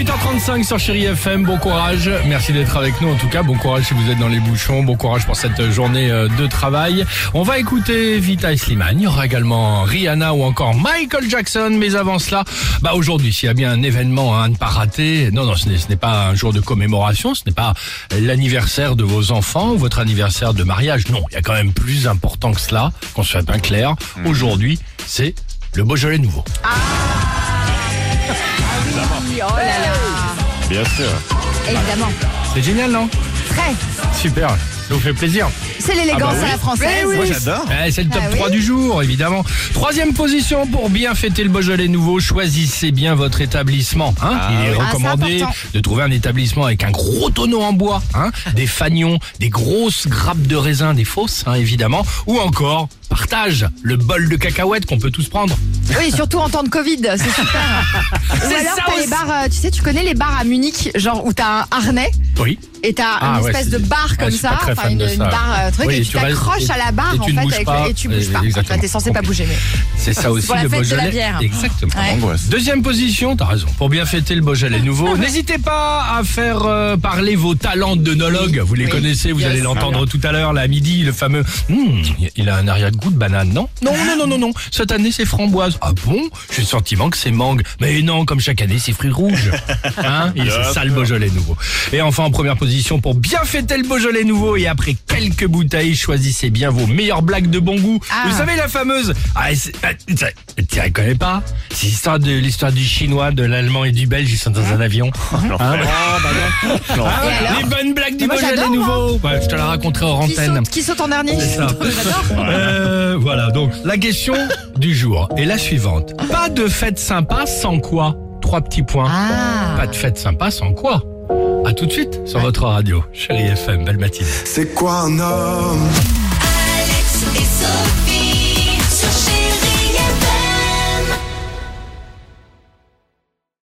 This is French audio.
8h35 sur Chéri FM, bon courage, merci d'être avec nous en tout cas, bon courage si vous êtes dans les bouchons, bon courage pour cette journée euh, de travail. On va écouter Vita et Slimane, il y aura également Rihanna ou encore Michael Jackson, mais avant cela, bah aujourd'hui s'il y a bien un événement à ne pas rater, non non ce n'est ce n'est pas un jour de commémoration, ce n'est pas l'anniversaire de vos enfants ou votre anniversaire de mariage, non, il y a quand même plus important que cela, qu'on soit bien clair, aujourd'hui c'est le Beaujolais nouveau. Oh là là, Bien sûr. évidemment. C'est génial non? Très. Super, ça vous fait plaisir. C'est l'élégance Ah bah oui. à la française. Moi j'adore. c'est le top Ah 3 oui. du jour, évidemment. Troisième position pour bien fêter le Beaujolais nouveau, choisissez bien votre établissement. Hein Il est Ah, recommandé de trouver un établissement avec un gros tonneau en bois, hein des fanions, des grosses grappes de raisin, des fausses, hein, évidemment, ou encore partage, le bol de cacahuètes qu'on peut tous prendre. Oui, surtout en temps de Covid, c'est super. tu sais, tu connais les bars à Munich, genre où t'as un harnais Oui. et t'as Ah une ouais, espèce de barre comme ça, enfin une, une ça. barre euh, truc, Oui, et et tu t'accroches à la barre et en tu fait ne bouges avec pas. le- et tu bouges pas. exactement. Enfin, t'es censé pas bouger, mais C'est ça aussi pour la le fête de la bière. Exactement. Ouais. Deuxième position, t'as raison. Pour bien fêter le Beaujolais nouveau, n'hésitez pas à faire euh, parler vos talents d'onologue. Vous les Oui. connaissez, vous Yes. allez l'entendre tout à l'heure, là, à midi, le fameux. Hmm, il a un arrière-goût de banane, non? Non, non, non, non, non. Cette année, c'est framboise. Ah bon? J'ai le sentiment que c'est mangue. Mais non, comme chaque année, c'est fruits rouges. Hein? Il c'est ça le Beaujolais nouveau. Et enfin, en première position, pour bien fêter le Beaujolais nouveau et après quelques bouteilles, choisissez bien vos meilleures blagues de bon goût. Ah. Vous savez, la fameuse. Ah, ah, tu la connais pas? C'est l'histoire de l'histoire du chinois, de l'allemand et du belge. Ils sont dans un avion. Hein? Les bonnes blagues du Beaujolais nouveau. Ouais, je te la raconterai qui antenne. qui saute en dernier? C'est ça. J'adore. Euh, voilà, donc la question du jour est la suivante. Pas de fête sympa sans quoi? Trois petits points. Ah. Pas de fête sympa sans quoi? A tout de suite sur votre radio, chérie FM, belle matinée. C'est quoi un homme? Alex et Sophie.